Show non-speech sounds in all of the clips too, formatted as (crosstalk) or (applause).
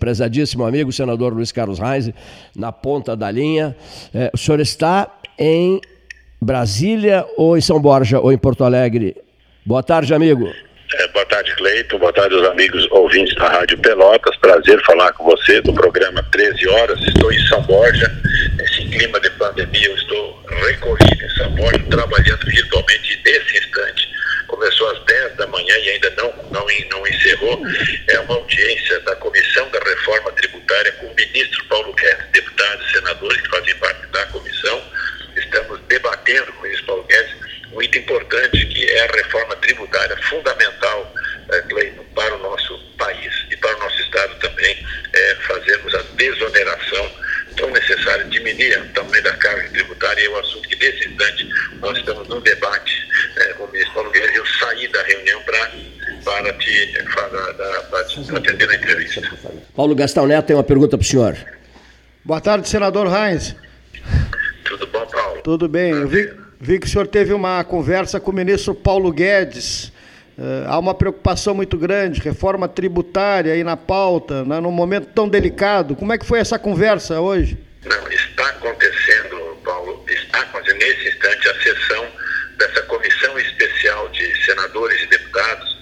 prezadíssimo amigo, senador Luiz Carlos Reis, na ponta da linha. É, o senhor está em Brasília ou em São Borja ou em Porto Alegre? Boa tarde, amigo. É, boa tarde, Cleito. Boa tarde aos amigos ouvintes da Rádio Pelotas. Prazer falar com você do programa 13 Horas. Estou em São Borja. Nesse clima de pandemia, eu estou recolhido em São Borja, trabalhando virtualmente nesse instante começou às 10 da manhã e ainda não, não, não encerrou, é uma audiência da Comissão da Reforma Tributária com o ministro Paulo Guedes, deputados e senadores que fazem parte da comissão. Estamos debatendo com o ministro Paulo Guedes um item importante que é a reforma tributária fundamental, Cleiton, para o nosso país e para o nosso Estado também, é, fazermos a desoneração tão necessária, diminuir o tamanho da carga tributária, é um assunto que nesse instante nós estamos num debate é, com o ministro Paulo Guedes, eu saí da reunião para para te, para, para te atender na entrevista. Paulo Gastão Neto tem uma pergunta para o senhor. Boa tarde, senador Reins. Tudo bom, Paulo? Tudo bem. Eu vi, vi que o senhor teve uma conversa com o ministro Paulo Guedes. Uh, há uma preocupação muito grande, reforma tributária aí na pauta, né, num momento tão delicado. Como é que foi essa conversa hoje? Não, está acontecendo, Paulo, está acontecendo nesse instante a sessão dessa comissão especial de senadores e deputados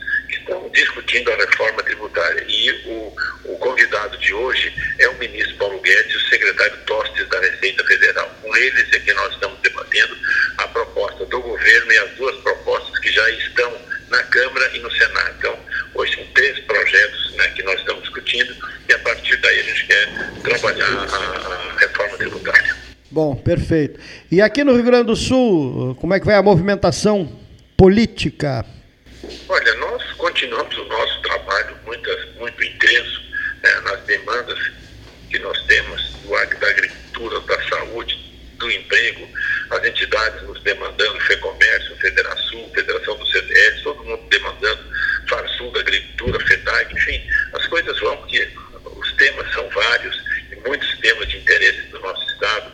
estão discutindo a reforma tributária. E o, o convidado de hoje é o ministro Paulo Guedes e o secretário Tostes da Receita Federal. Com eles é que nós estamos debatendo a proposta do governo e as duas propostas que já estão na Câmara e no Senado. Então, hoje são três projetos né, que nós estamos discutindo e a partir daí a gente quer trabalhar a, a reforma tributária. Bom, perfeito. E aqui no Rio Grande do Sul, como é que vai a movimentação política? Continuamos o nosso trabalho muito, muito intenso né, nas demandas que nós temos do, da agricultura, da saúde, do emprego, as entidades nos demandando, FEComércio, Federação, Federação do CDS, todo mundo demandando, Farsul da Agricultura, FEDAG, enfim, as coisas vão porque os temas são vários e muitos temas de interesse do nosso Estado.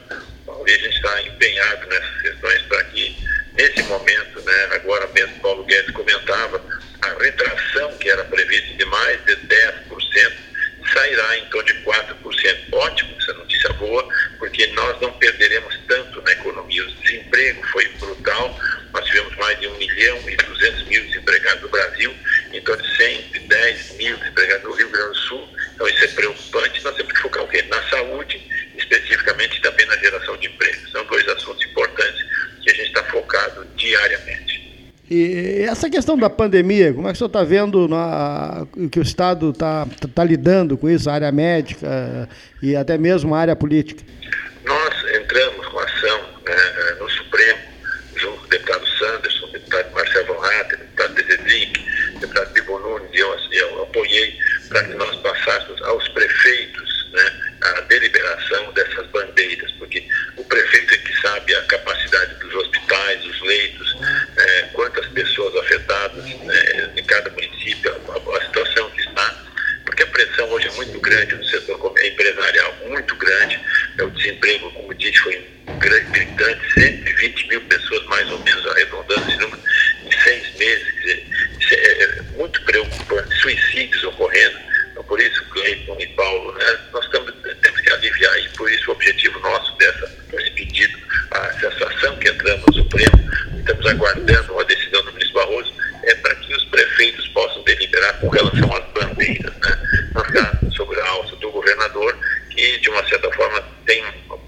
E a gente está empenhado nessas questões para que, nesse momento, né, agora mesmo Paulo Guedes comentava, a retração que era prevista de mais de 10% sairá em torno de 4%. Ótimo, essa notícia boa, porque nós não perderemos tanto na economia. O desemprego foi brutal, nós tivemos mais de 1 milhão e 200 mil desempregados no Brasil, em torno de 110 mil desempregados no Rio Grande do Sul. Então isso é preocupante, nós temos que focar o quê? Na saúde especificamente também na geração de empregos. São dois assuntos importantes que a gente está focado diariamente. E essa questão da pandemia, como é que o senhor está vendo na, que o Estado está tá lidando com isso, a área médica e até mesmo a área política? Nós entramos com ação né, no Supremo, junto com o deputado Sanderson, deputado Marcelo Von Hatten, deputado Dedezic, deputado Bibo Nunes, e eu, eu apoiei para que nós passássemos aos prefeitos né, a deliberação dessas bandeiras, porque o prefeito é que sabe a capacidade dos hospitais, os leitos, é, quantas pessoas afetadas né, em cada município, a, a, situação que está, porque a pressão hoje é muito grande no setor empresarial, muito grande, o desemprego, como disse, foi grande, gritante, 120 mil pessoas mais ou menos, arredondando esse número, em seis meses, é, é muito preocupante, suicídios ocorrendo, então, por isso, Cleiton e Paulo, né, nós estamos, temos que aliviar e por isso o objetivo nosso dessa, desse pedido, a sensação que entramos no Supremo, estamos aguardando uma decisão do ministro Barroso, é para que os prefeitos possam deliberar com relação às bandeiras, né, não ficar sobre a alça do governador, que de uma certa forma tem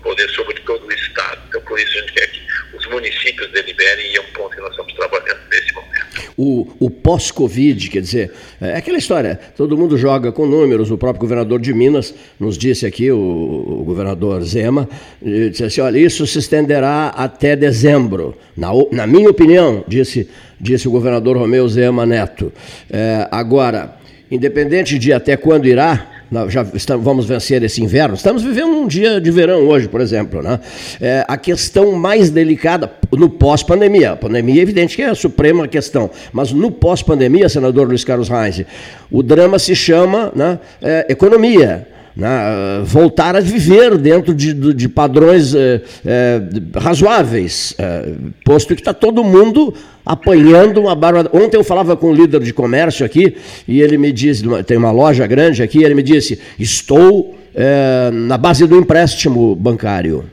poder sobre todo o Estado. Então, por isso a gente quer que os municípios deliberem e é um ponto que nós estamos trabalhando nesse momento. O, o pós-Covid, quer dizer, é aquela história, todo mundo joga com números, o próprio governador de Minas nos disse aqui, o, o governador Zema, disse assim, olha, isso se estenderá até dezembro, na, na minha opinião, disse, disse o governador Romeu Zema Neto. É, agora, independente de até quando irá, já estamos, vamos vencer esse inverno. Estamos vivendo um dia de verão hoje, por exemplo. Né? É, a questão mais delicada no pós-pandemia. A pandemia é evidente que é a suprema questão, mas no pós-pandemia, senador Luiz Carlos Reis, o drama se chama né, é, economia. né, voltar a viver dentro de, de padrões é, é, razoáveis, é, posto que está todo mundo apanhando uma barba. Ontem eu falava com um líder de comércio aqui e ele me disse, tem uma loja grande aqui, ele me disse, estou na base do empréstimo bancário.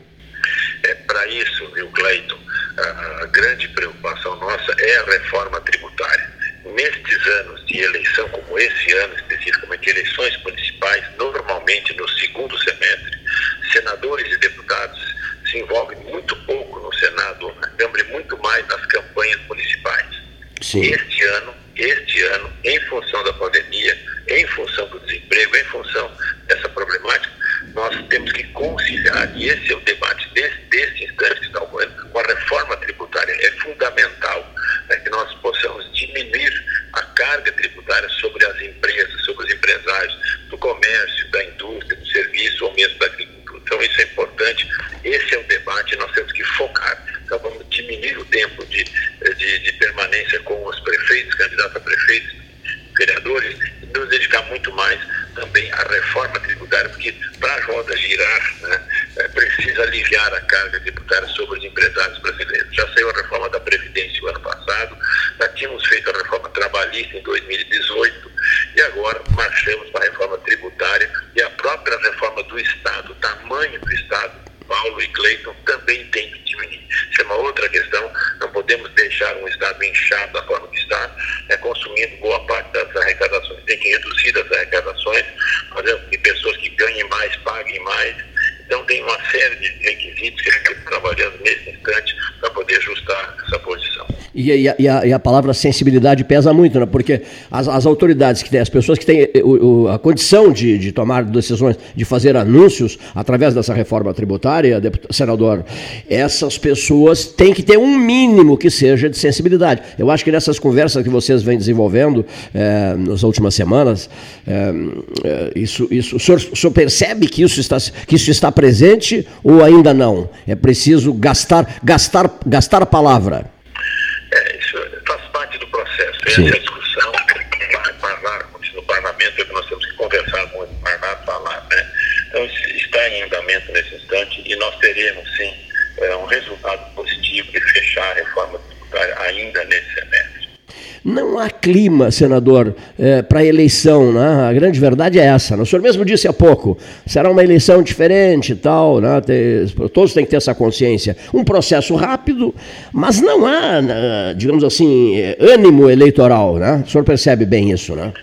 É para isso, viu, Cleiton, a grande preocupação nossa é a reforma tributária nestes anos de eleição, como esse ano especificamente, eleições municipais, normalmente no segundo semestre, senadores e deputados se envolvem muito pouco no Senado, na Câmara e muito mais nas campanhas municipais. Sim. Este ano, este ano, em função da pandemia, em função do desemprego, em função dessa problemática, nós temos que conciliar, e esse é o debate desse, desse instante que está ocorrendo, com a reforma tributária. É fundamental né, que nós possamos diminuir a carga tributária sobre as empresas, sobre os empresários do comércio, da indústria, do serviço ou mesmo da agricultura. Então, isso é importante. Esse é o debate, nós temos que focar. Então, vamos diminuir o tempo de, de, de permanência com os prefeitos, candidatos a prefeitos, vereadores, e nos dedicar muito mais também à reforma tributária, porque para a roda girar, né, é, precisa aliviar a carga tributária sobre os empresários brasileiros. Já saiu a reforma da Previdência o ano passado, já tínhamos feito a reforma trabalhista em 2018 e agora marchamos para a reforma tributária e a própria reforma do Estado, o tamanho do Estado, Paulo e Cleiton também tem que diminuir. Isso é uma outra questão, não podemos deixar um Estado inchado da forma que está, é, consumindo boa parte das arrecadações. Tem que reduzir as arrecadações, fazer com que pessoas que ganhem mais paguem mais. Então tem uma série de requisitos que estamos trabalhando nesse instante para poder ajustar essa posição. E, e, a, e, a, e, a, palavra sensibilidade pesa muito, né? porque as, as autoridades que têm, as pessoas que têm eh, o, o, a condição de, de, tomar decisões, de fazer anúncios através dessa reforma tributária, deputado, senador, essas pessoas têm que ter um mínimo que seja de sensibilidade. Eu acho que nessas conversas que vocês vêm desenvolvendo é, nas últimas semanas, é, isso, isso, o, senhor, o senhor percebe que isso, está, que isso está presente ou ainda não? É preciso gastar, gastar, gastar a palavra. Sim. Essa é discussão no parlamento é que nós temos que conversar com o falar. Né? Então, está em andamento nesse instante e nós teremos, sim, é, um resultado positivo de fechar a reforma tributária ainda nesse semestre. Não há clima, senador, é, para a eleição. Né? A grande verdade é essa. Né? O senhor mesmo disse há pouco, será uma eleição diferente e tal. Né? todos têm que ter essa consciência. Um processo rápido, mas não há, né, digamos assim, ânimo eleitoral. Né? O senhor percebe bem isso, né?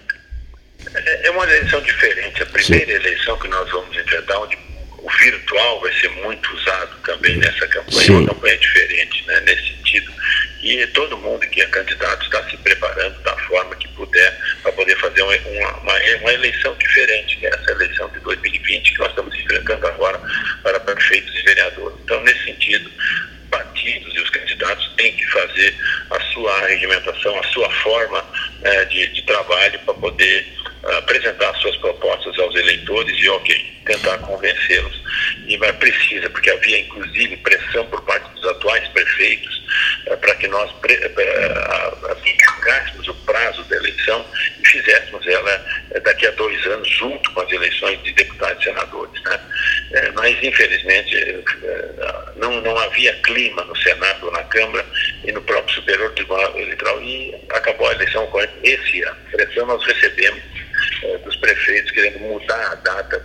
É, é uma eleição diferente. A primeira Sim. eleição que nós vamos enfrentar, onde o virtual vai ser muito usado também nessa campanha, Sim. uma campanha diferente, né, nesse sentido e todo mundo que é candidato está se preparando da forma que puder para poder fazer uma, uma, uma, eleição diferente, que é essa eleição de 2020 que nós estamos enfrentando agora para prefeitos e vereadores. Então, nesse sentido, partidos e os candidatos têm que fazer a sua regimentação, a sua forma é, de, de trabalho para poder apresentar suas propostas aos eleitores e, ok, tentar convencê-los. E vai precisa, porque havia inclusive pressão por parte dos atuais prefeitos uh, para que nós aplicarmos uh, o prazo da eleição e fizéssemos ela daqui a dois anos, junto com as eleições de deputados e senadores. Né? mas, infelizmente, não, não havia clima no Senado na Câmara e no próprio Superior Tribunal Eleitoral e acabou a eleição esse ano. Pressão nós recebemos prefeitos querendo mudar a data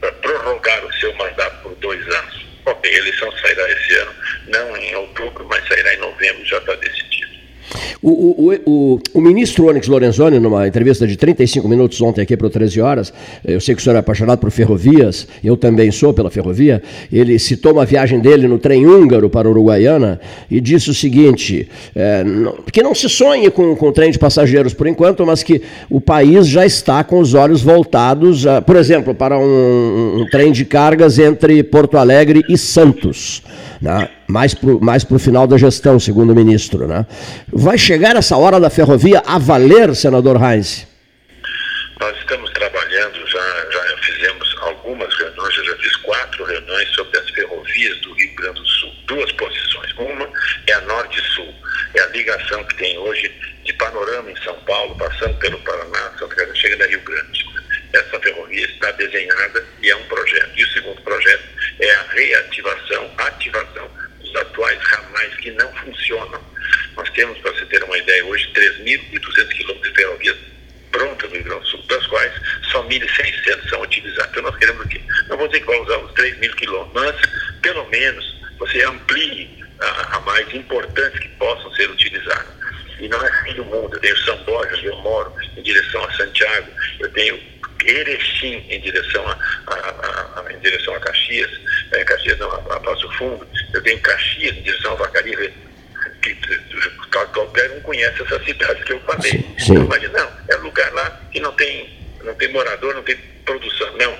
para prorrogar o seu mandato por dois anos. Ok, a eleição sairá esse ano, não em outubro, mas sairá em novembro, já está decidido. O, o, o, o, ministro Onyx Lorenzoni, numa entrevista de 35 minutos ontem aqui para o 13 horas, eu sei que o senhor é apaixonado por ferrovias, eu também sou pela ferrovia, ele citou uma viagem dele no trem húngaro para Uruguaiana e disse o seguinte, é, não, que não se sonhe com, com o trem de passageiros por enquanto, mas que o país já está com os olhos voltados, a, por exemplo, para um, um trem de cargas entre Porto Alegre e Santos né? mais para o mais final da gestão, segundo o ministro. Né? Vai chegar essa hora da ferrovia a valer, senador Heinz? Nós estamos trabalhando, já, já fizemos algumas reuniões, eu já fiz quatro reuniões sobre as ferrovias do Rio Grande do Sul. Duas posições. Uma é a Norte-Sul, é a ligação que tem hoje de Panorama em São Paulo, passando pelo Paraná, Santa Catarina, chegando a Rio Grande. Essa ferrovia está desenhada e é um projeto. E o segundo projeto é a reativação, ativação dos atuais ramais que não funcionam. Nós temos, para você ter uma ideia, hoje 3.200 quilômetros de ferrovias prontas no Rio Grande do Sul, das quais só 1.600 são utilizados. Então nós queremos o quê? Não vou dizer que vai usar os 3 mil quilômetros, mas pelo menos você amplie a, a mais importantes que possam ser utilizadas. E não é fim do mundo. Eu tenho São Borja, eu moro em direção a Santiago, eu tenho Erechim em direção a, a, a, em direção a Caxias, é, Caxias não, a, a Passo Fundo, eu tenho Caxias em direção a Vacaria, que qualquer um conhece essas cidades que eu falei. Sim, sim. Então, imagina, não, é lugar lá que não tem, não tem morador, não tem produção. Não,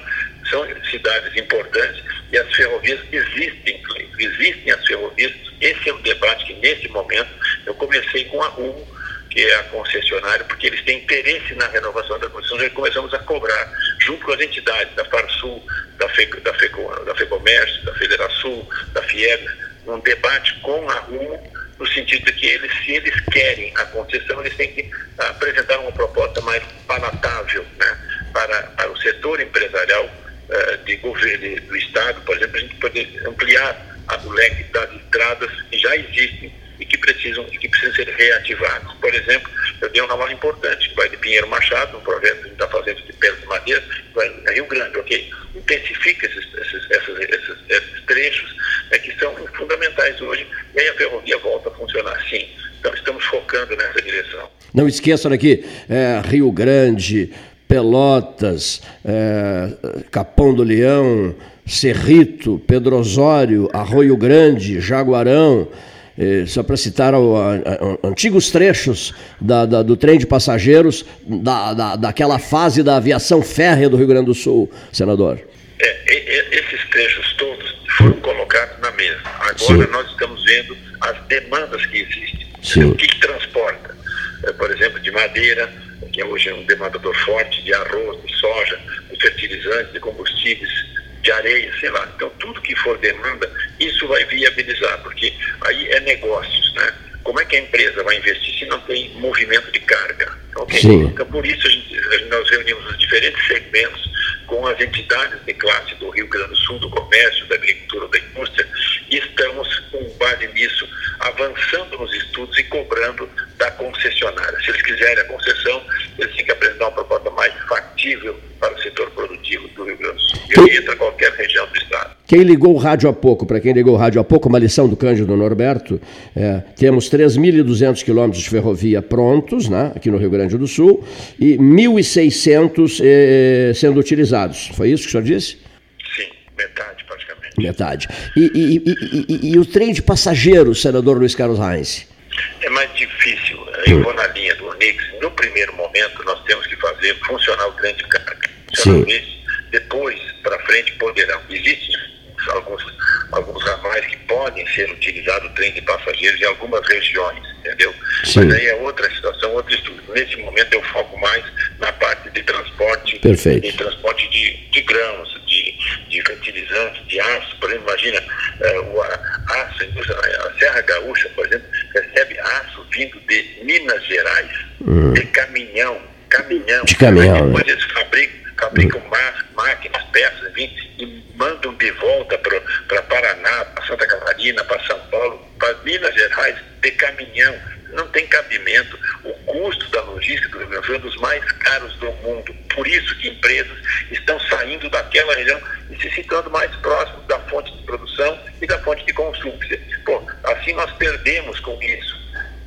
são cidades importantes e as ferrovias existem, existem as ferrovias. Esse é o debate que, nesse momento, eu comecei com a Rumo, que é a concessionária, porque eles têm interesse na renovação da concessão, e começamos a cobrar, junto com as entidades da Farsul, da, Fe, da, FECO, da FEComércio, da Federação, da FIEB, um debate com a Rumo, no sentido de que eles, se eles querem a concessão, eles têm que apresentar uma proposta mais palatável né, para, para o setor empresarial uh, de governo do Estado, por exemplo, a gente poder ampliar a, o leque das estradas que já existem e que precisam, e que precisam ser reativados. Por exemplo, eu dei um nome importante, que vai de Pinheiro Machado, um projeto que está fazendo de Pedro de Madeira, vai a Rio Grande, ok? Intensifica esses, esses, esses, esses, trechos né, que são fundamentais hoje, e aí a ferrovia volta a funcionar sim. Então estamos focando nessa direção. Não esqueçam aqui, é, Rio Grande, Pelotas, é, Capão do Leão, Cerrito, Pedro Osório, Arroio Grande, Jaguarão, é, só para citar o, a, a, antigos trechos da, da, do trem de passageiros da, da, daquela fase da aviação férrea do Rio Grande do Sul, senador. É, esses trechos todos foram colocados na mesa. Agora Sim. nós estamos vendo as demandas que existem. Sim. O que, que transporta? É, por exemplo, de madeira, que hoje é um demandador forte, de arroz, de soja, de fertilizantes, de combustíveis, de areia, sei lá. Então, tudo que for demanda, isso vai viabilizar, porque aí é negócios, né? Como é que a empresa vai investir se não tem movimento de carga? Okay? Então, por isso, a gente, nós reunimos os diferentes segmentos com as entidades de classe do Rio Grande do Sul, do comércio, da agricultura, da indústria, e estamos, com base nisso, avançando nos estudos e cobrando da concessionária. Se eles quiserem a concessão, eles têm que apresentar uma proposta mais factível para o setor produtivo do Rio Grande do Sul. E aí entra qualquer região do Estado. Quem ligou o rádio há pouco, para quem ligou o rádio há pouco, uma lição do Cândido Norberto, é, temos 3.200 quilômetros de ferrovia prontos, né, aqui no Rio Grande do Sul, e 1.600 é, sendo utilizados. Foi isso que o senhor disse? Sim, metade praticamente. Metade. E, e, e, e o trem de passageiros, senador Luiz Carlos Reis? É mais difícil. Eu vou na linha do Onix. No primeiro momento, nós temos que fazer funcionar o trem de carga. Depois, para frente, poderão. Existem alguns, alguns ramais que podem ser utilizados o trem de passageiros em algumas regiões, entendeu? Sim. Mas aí é outra situação, outro estudo. Nesse momento eu foco mais na parte de transporte, Perfeito. de transporte de, de grãos, de, de fertilizantes, de aço, por exemplo, imagina uh, o aço, a Serra Gaúcha, por exemplo, recebe aço vindo de Minas Gerais, hum. de caminhão, caminhão. De caminhão. Depois né? eles fabricam fabricam máquinas, peças, enfim, e mandam de volta para Paraná, para Santa Catarina, para São Paulo, para Minas Gerais, de caminhão. Não tem cabimento. O custo da logística do Rio Grande do Sul é um dos mais caros do mundo. Por isso que empresas estão saindo daquela região e se situando mais próximo fonte de produção e da fonte de consumo. Pô, assim nós perdemos com isso.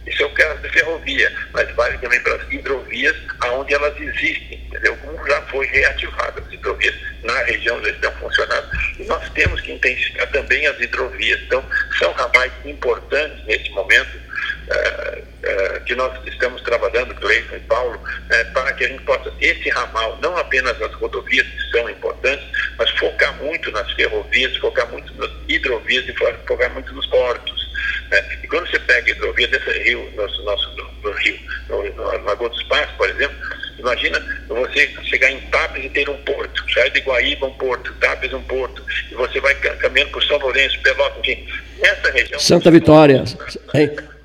Isso é o caso da ferrovia, mas vale também para as hidrovias, aonde elas existem, entendeu? Como já foi reativada as hidrovias na região já estão funcionando. E nós temos que intensificar também as hidrovias. Então, são ramais importantes nesse momento, uh, uh, que nós estamos trabalhando, Cleiton e Paulo, uh, para que a gente possa, esse ramal, não apenas as rodovias que são importantes, mas focar muito nas ferrovias, focar muito nas hidrovias e focar muito nos portos. Né? E quando você pega hidrovia desse rio, nosso, nosso no, no rio, no, no Lagoa dos Passos, por exemplo, imagina você chegar em Tapes e ter um porto, sair de Guaíba um porto, Tapes um porto, e você vai caminhando por São Lourenço, Pelotas, enfim, nessa região... Santa Vitória.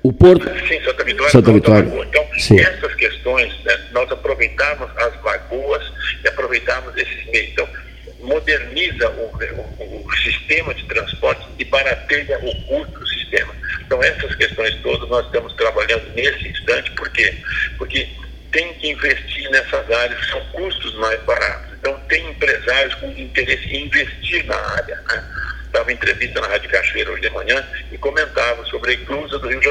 O Porto. Sim, Santa Vitória. Santa Vitória. Então, Sim. essas questões, né, nós aproveitamos as lagoas e aproveitamos esses meios. Então, moderniza o, o, o, sistema de transporte e barateia o custo do sistema. Então, essas questões todas nós estamos trabalhando nesse instante, por quê? Porque tem que investir nessas áreas, são custos mais baratos. Então, tem empresários com interesse em investir na área. Né? Estava em entrevista na Rádio Cachoeira hoje de manhã e comentava sobre a inclusa do Rio.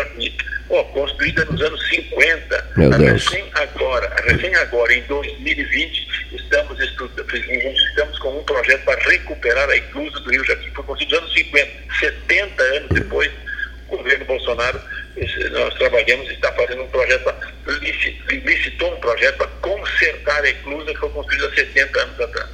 Oh, construída nos anos 50, Meu Deus. recém agora, recém agora, em 2020, estamos estamos com um projeto para recuperar a inclusa do Rio Janeiro. Foi construída nos anos 50, 70 anos depois, o governo Bolsonaro, nós trabalhamos e está fazendo um projeto, licitou um projeto para consertar a inclusa que foi construída há 70 anos atrás.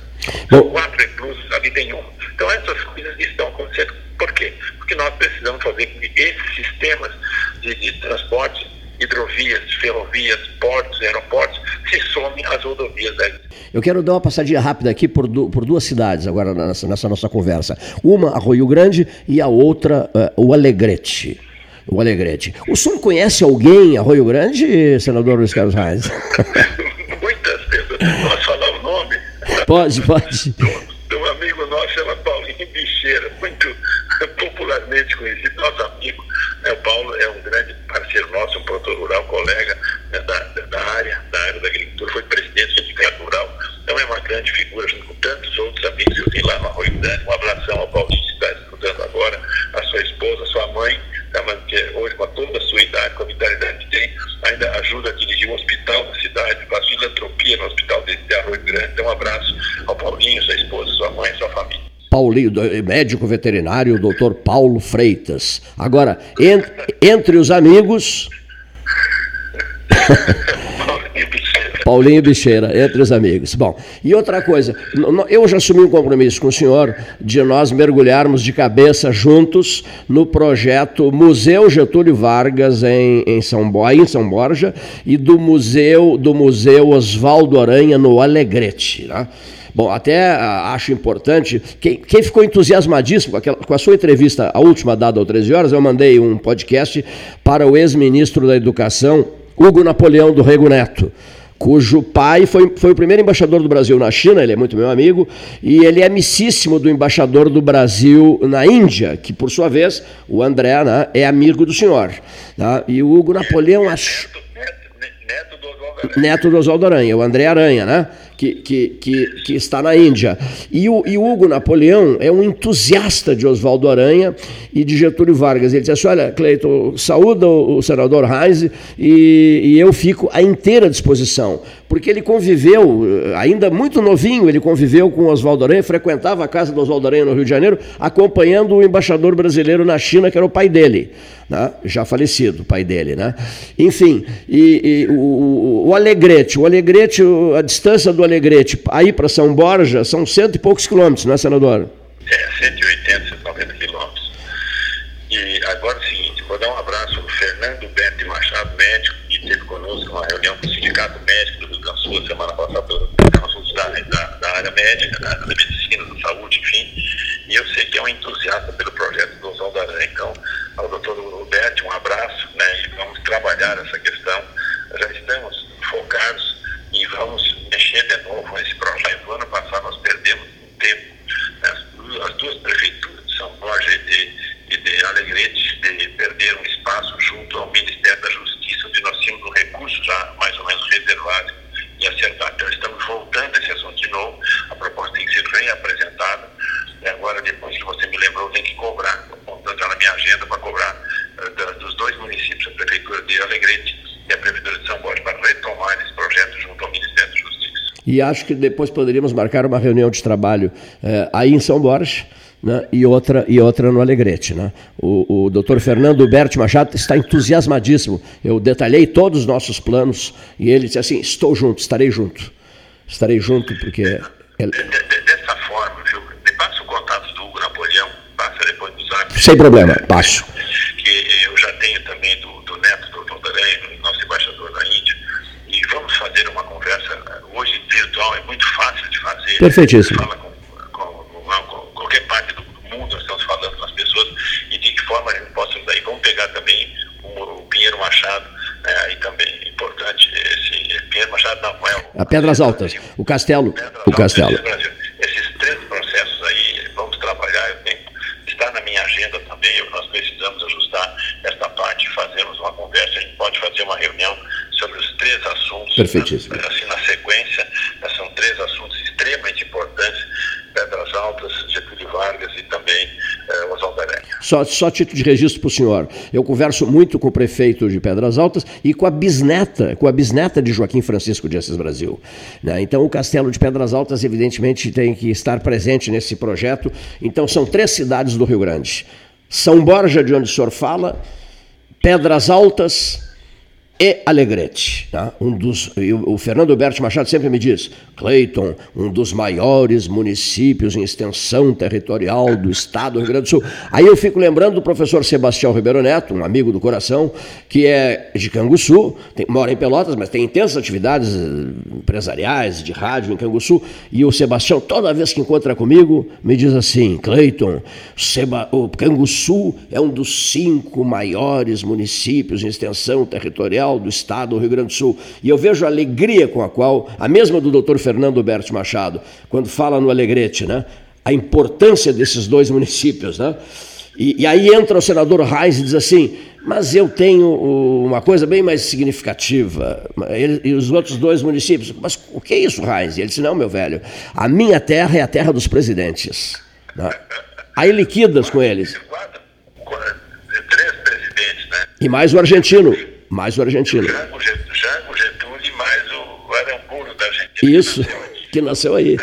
São quatro eclusas, ali tem uma. Então essas coisas estão acontecendo. Por quê? Porque nós precisamos fazer com que esses sistemas de, de transporte, hidrovias, ferrovias, portos, aeroportos, se somem às rodovias da eu quero dar uma passadinha rápida aqui por, du por duas cidades agora nessa, nessa, nossa conversa. Uma, Arroio Grande, e a outra, uh, o Alegrete. O Alegrete. O senhor conhece alguém Arroio Grande, senador Luiz Carlos Reis? (laughs) Muitas pessoas. Posso falar o nome? Pode, pode. Um amigo nosso chama Bicheira, muito (laughs) popularmente conhecido, nosso amigo. Né? O Paulo é um grande parceiro nosso, um produtor rural, colega né, da, da área, da área da agricultura, foi presidente do sindicato rural, então é uma grande figura, junto com tantos outros amigos que eu tenho lá no Arroio Grande. Um abração ao Paulinho que está escutando agora, a sua esposa, a sua mãe, tá, que hoje com toda a sua idade, com a vitalidade que tem, ainda ajuda a dirigir um hospital na cidade, faz filantropia no hospital de Arroio Grande. Então um abraço ao Paulinho, sua esposa, sua mãe, sua família. Paulinho, médico veterinário, doutor Paulo Freitas. Agora, en, entre os amigos. (laughs) Paulinho Bicheira, entre os amigos. Bom, e outra coisa, eu já assumi um compromisso com o senhor de nós mergulharmos de cabeça juntos no projeto Museu Getúlio Vargas em, em São, em São Borja e do Museu do Museu Oswaldo Aranha no Alegrete. Né? Bom, até ah, acho importante, quem, quem ficou entusiasmadíssimo com, aquela, com, a sua entrevista, a última dada ao 13 horas, eu mandei um podcast para o ex-ministro da Educação, Hugo Napoleão do Rego Neto cujo pai foi, foi o primeiro embaixador do Brasil na China, ele é muito meu amigo, e ele é amicíssimo do embaixador do Brasil na Índia, que por sua vez, o André né, é amigo do senhor. Tá? E o Hugo Napoleão acho. Neto do Oswaldo Aranha, o André Aranha, né? Que, que, que, que, está na Índia. E o, e Hugo Napoleão é um entusiasta de Oswaldo Aranha e de Getúlio Vargas. Ele disse assim: Olha, Cleiton, saúda o, o senador Reis e, e eu fico à inteira disposição porque ele conviveu, ainda muito novinho, ele conviveu com Oswaldo Aranha, frequentava a casa do Oswaldo Aranha no Rio de Janeiro, acompanhando o embaixador brasileiro na China, que era o pai dele, né? já falecido, o pai dele. Né? Enfim, e, e o, o, Alegrete, o Alegrete, a distância do Alegrete aí para São Borja são cento e poucos quilômetros, não é, senador? É, 180, 190 quilômetros. E agora é o seguinte, vou dar um abraço ao Fernando Bete Machado, médico, que esteve conosco numa reunião com o Sindicato Médico da sua semana passada pelos assuntos da, da, da, área médica, da, da, medicina, da saúde, enfim. E eu sei que é um entusiasta pelo projeto do Oswaldo Aranha. Então, ao doutor Roberto, um abraço, né? E vamos trabalhar essa questão. Já estamos focados e vamos novo nesse projeto. No ano passado nós perdemos um tempo. Né? As duas prefeituras de São Borja e de, de Alegrete de, perderam espaço junto ao Ministério da Justiça, onde nós tínhamos um recurso já mais ou menos reservado e acertar. Então, estamos voltando a esse assunto de novo. A proposta tem que ser reapresentada. E agora, depois que você me lembrou, tem que cobrar. Estou apontando na minha agenda para cobrar uh, dos dois municípios, a Prefeitura de Alegrete e a Prefeitura de São Borja, para retomar esse projeto junto ao Ministério da Justiça. E acho que depois poderíamos marcar uma reunião de trabalho uh, aí em São Borja né, e, outra, e outra no Alegrete. Né? O, o doutor Fernando Berti Machado está entusiasmadíssimo. Eu detalhei todos os nossos planos e ele disse assim: estou junto, estarei junto. Estarei junto porque. Ele... Dessa forma, viu? Me passa o contato do Hugo Napoleão, passa depois do zap. Sem problema, passo. Perfeitíssimo. Fala com, com, com qualquer parte do, do mundo, nós estamos falando com as pessoas e de que forma a gente possa ajudar. E vamos pegar também o, o Pinheiro Machado, né, e também é importante esse Pinheiro Machado, não, é o, A Pedras Altas, Brasil, o Castelo. Pedras o Castelo. É Brasil. Esses três processos aí, vamos trabalhar, eu tenho, está na minha agenda também, eu, nós precisamos ajustar esta parte, fazermos uma conversa, a gente pode fazer uma reunião sobre os três assuntos. Perfeitíssimo. Assim, na sequência Só, só título de registro para o senhor. Eu converso muito com o prefeito de Pedras Altas e com a bisneta, com a bisneta de Joaquim Francisco de Assis Brasil. Né? Então o Castelo de Pedras Altas, evidentemente, tem que estar presente nesse projeto. Então são três cidades do Rio Grande. São Borja, de onde o senhor fala, Pedras Altas e Alegrete. Tá? Um dos, o Fernando Alberto Machado sempre me diz, Cleiton, um dos maiores municípios em extensão territorial do estado do Rio Grande do Sul. Aí eu fico lembrando do professor Sebastião Ribeiro Neto, um amigo do coração, que é de Canguçu, tem, mora em Pelotas, mas tem intensas atividades eh, empresariais, de rádio em Canguçu, e o Sebastião, toda vez que encontra comigo, me diz assim, Cleiton, o Canguçu é um dos cinco maiores municípios em extensão territorial do Estado do Rio Grande do Sul. E eu vejo a alegria com a qual, a mesma do doutor Fernando Berto Machado, quando fala no Alegrete, né? a importância desses dois municípios. Né? E, e aí entra o senador Reis e diz assim, mas eu tenho uma coisa bem mais significativa. Ele, e os outros dois municípios. Mas o que é isso, Reis? Ele disse: Não, meu velho, a minha terra é a terra dos presidentes. Né? Aí liquidas com eles. Três presidentes, né? E mais o argentino. Mais o argentino. Jango Getúlio e mais o Aramburo da Argentina. Isso, que nasceu aí.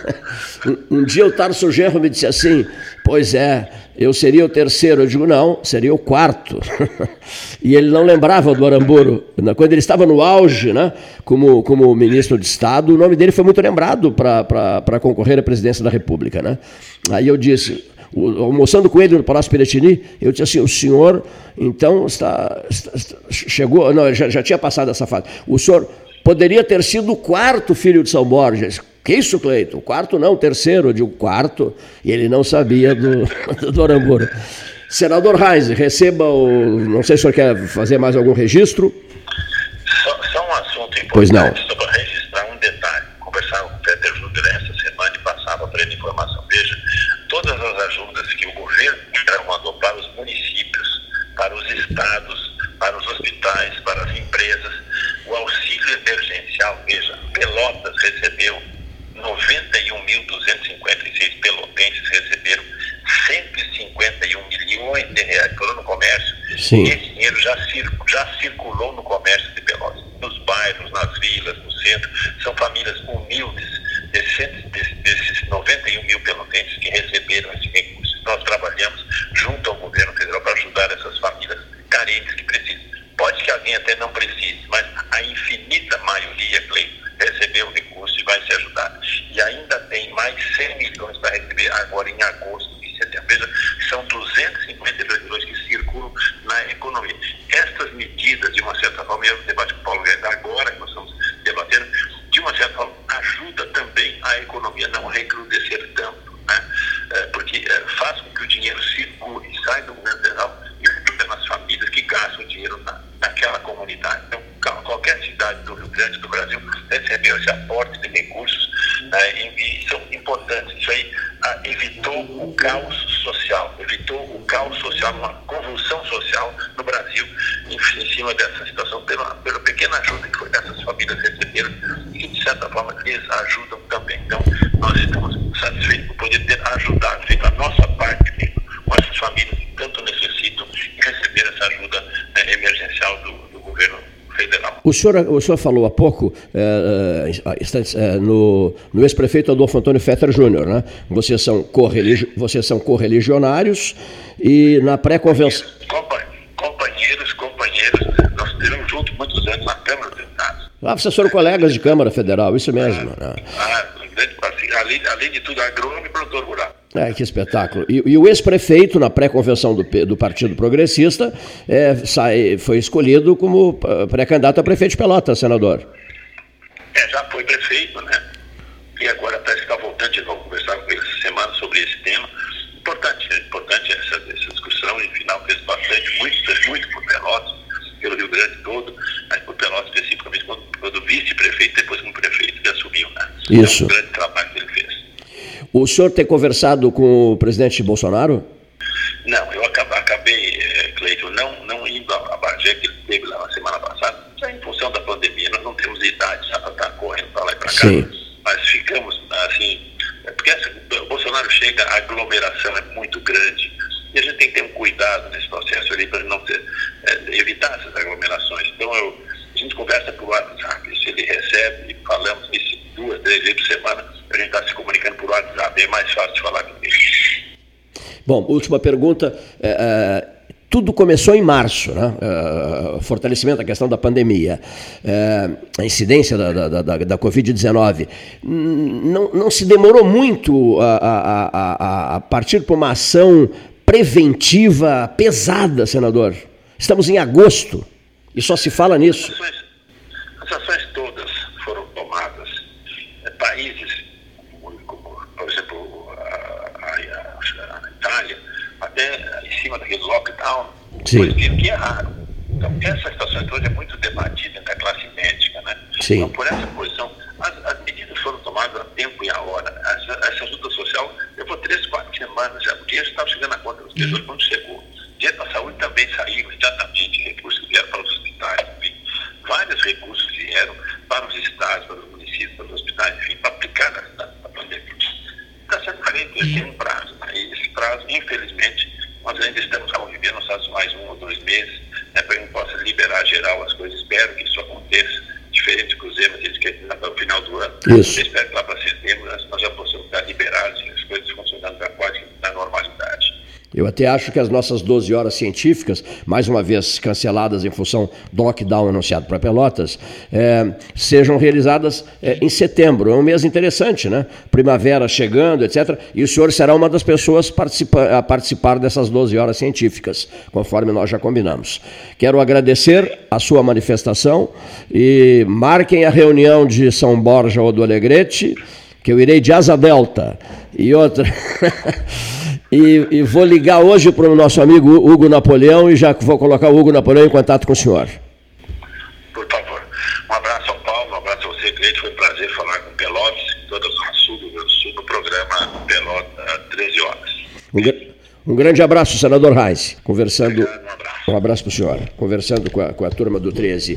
(laughs) um, um, dia o Tarso Genro me disse assim: Pois é, eu seria o terceiro. Eu digo: Não, seria o quarto. (laughs) e ele não lembrava do Aramburo. Quando ele estava no auge, né, como, como ministro de Estado, o nome dele foi muito lembrado para concorrer à presidência da República. Né? Aí eu disse almoçando com ele no Palácio Piratini, eu disse assim, o senhor, então, está, está, chegou, não, já, já, tinha passado essa fase, o senhor poderia ter sido o quarto filho de São Borges. Que isso, Cleito? O quarto não, o terceiro, eu digo quarto, e ele não sabia do, (laughs) do Aramburu. Senador Reis, receba o. Não sei se o senhor quer fazer mais algum registro. Só, só um assunto importante. Pois não. Só para registrar um detalhe. Conversava com o Peter Júnior essa semana e passava para ele informação. Veja, ajudas que o governo mandou para os municípios, para os estados, para os hospitais, para as empresas, o auxílio emergencial, veja, Pelotas recebeu 91.256 pelotenses receberam 151 milhões de reais. Foram no comércio. Sim. Esse dinheiro já, já circulou no comércio de Pelotas, nos bairros, nas vilas, no centro. São famílias humildes desses, desses 91 mil pelotenses que receberam esse recurso. Nós trabalhamos junto ao governo federal para ajudar essas famílias carentes que precisam. Pode que alguém até não precise, mas a infinita maioria, Cleiton, recebeu o recurso e vai ser ajudada. E ainda tem mais 100 milhões para receber agora em agosto e setembro. Veja, são 252 milhões que circulam na economia. Estas medidas, de uma certa forma, eu debate com o Paulo Guedes agora que nós estamos debatendo, de uma certa forma, ajuda também a economia não recrudescer tanto, né? porque faz com que o dinheiro circule e saia do governo federal e fica nas famílias que gastam dinheiro na, naquela comunidade. Então, qualquer cidade do Rio Grande do Brasil recebeu esse aporte de recursos né, e, e, são importantes. Isso aí ah, evitou o caos social, evitou o caos social, uma convulsão social no Brasil, em, em cima dessa situação, pela, pela pequena ajuda que essas famílias receberam e que, de certa forma, eles ajudam também. Então, nós estamos satisfeitos por poder ter ajudado, feito a nossa parte com essas famílias que tanto necessitam e receber essa ajuda né, emergencial do, do governo federal. O senhor, o senhor falou há pouco é, é, no, no ex-prefeito Adolfo Antônio Fetter Júnior, né? Vocês são, correligi vocês são correligionários e na pré-convenção... Companheiros, companheiros, nós estivemos juntos muitos anos na Câmara dos Deputados. Ah, vocês foram colegas de Câmara Federal, isso mesmo. Ah, né? ah, além, além de tudo, agrônomo e produtor rural. É, que espetáculo. E, e o ex-prefeito, na pré-convenção do, do, Partido Progressista, é, sai, foi escolhido como pré-candidato a prefeito de Pelotas, senador. É, já foi prefeito, né? E agora parece que está voltando de novo, conversar com ele essa semana sobre esse tema. Importante, é importante essa, essa discussão, e final fez bastante, muito, fez muito por Pelotas, pelo Rio Grande todo, mas por Pelotas especificamente, quando, quando vice-prefeito, depois como Isso. É um grande trabalho que. O senhor tem conversado com o presidente Bolsonaro? Não, eu acabei, eh, Cleiton, não, não indo a Bagé, que ele esteve lá na semana passada, já em função da pandemia, nós não temos idade já para estar correndo para lá e para cá. Sim. Mas ficamos, assim, é porque essa, o Bolsonaro chega, a aglomeração é muito grande, e a gente tem que ter um cuidado nesse processo ali para não ter, é, evitar essas aglomerações. Então, eu, a gente conversa por WhatsApp, se ele recebe, e falamos isso duas, três vezes por semana, a gente está se comunicando por WhatsApp, é mais fácil de falar com ele. Bom, última pergunta. É, é, tudo começou em março, né? Uh, fortalecimento da questão da pandemia, uh, a incidência da, da, da, da Covid-19. Não, não se demorou muito a, a, a, a partir para uma ação preventiva pesada, senador. Estamos em agosto e só se fala nisso. As ações, as ações todas foram tomadas. É, países, como, por exemplo, a, a Itália, até em cima daquele lockdown, Sim. coisa que, que erraram. Então, essa situação toda é muito debatida entre a classe médica, né? Sim. Então, por essa posição, as, as, medidas foram tomadas a tempo e a hora. Essa, essa ajuda social levou três, quatro semanas já, porque isso estava chegando a conta das pessoas quando chegou. Dinheiro da saúde também saiu imediatamente, recursos que vieram para os hospitais, enfim. Vários recursos vieram para os estados, para os municípios, para os hospitais, enfim, para aplicar na, na pandemia. Está sendo feito, tem um prazo. Né? E esse prazo, infelizmente, nós ainda estamos convivendo mais um ou dois meses, né, para que a gente possa liberar geral as coisas. Espero que isso aconteça, diferente do Cruzeiro, mas eles querem até o final do ano. Isso. Eu espero que lá para setembro nós já possamos estar liberados e as coisas funcionando quase na normalidade. Eu até acho que as nossas 12 horas científicas, mais uma vez canceladas em função do lockdown anunciado para Pelotas, é, sejam realizadas é, em setembro. É um mês interessante, né? Primavera chegando, etc. E o senhor será uma das pessoas participa a participar dessas 12 horas científicas, conforme nós já combinamos. Quero agradecer a sua manifestação e marquem a reunião de São Borja ou do Alegrete, que eu irei de Asa Delta. E outra. (laughs) E, e, vou ligar hoje para o nosso amigo Hugo Napoleão e já vou colocar o Hugo Napoleão em contato com o senhor. Por favor. Um abraço ao Paulo, um abraço a você, Cleide. Foi um prazer falar com Pelotas, toda a Zona Sul do Rio Grande do Sul, no programa Pelotas, 13 horas. Um, um, grande abraço, senador Reis. Conversando. Obrigado, um abraço. Um abraço para o senhor. Conversando com a, com a turma do 13.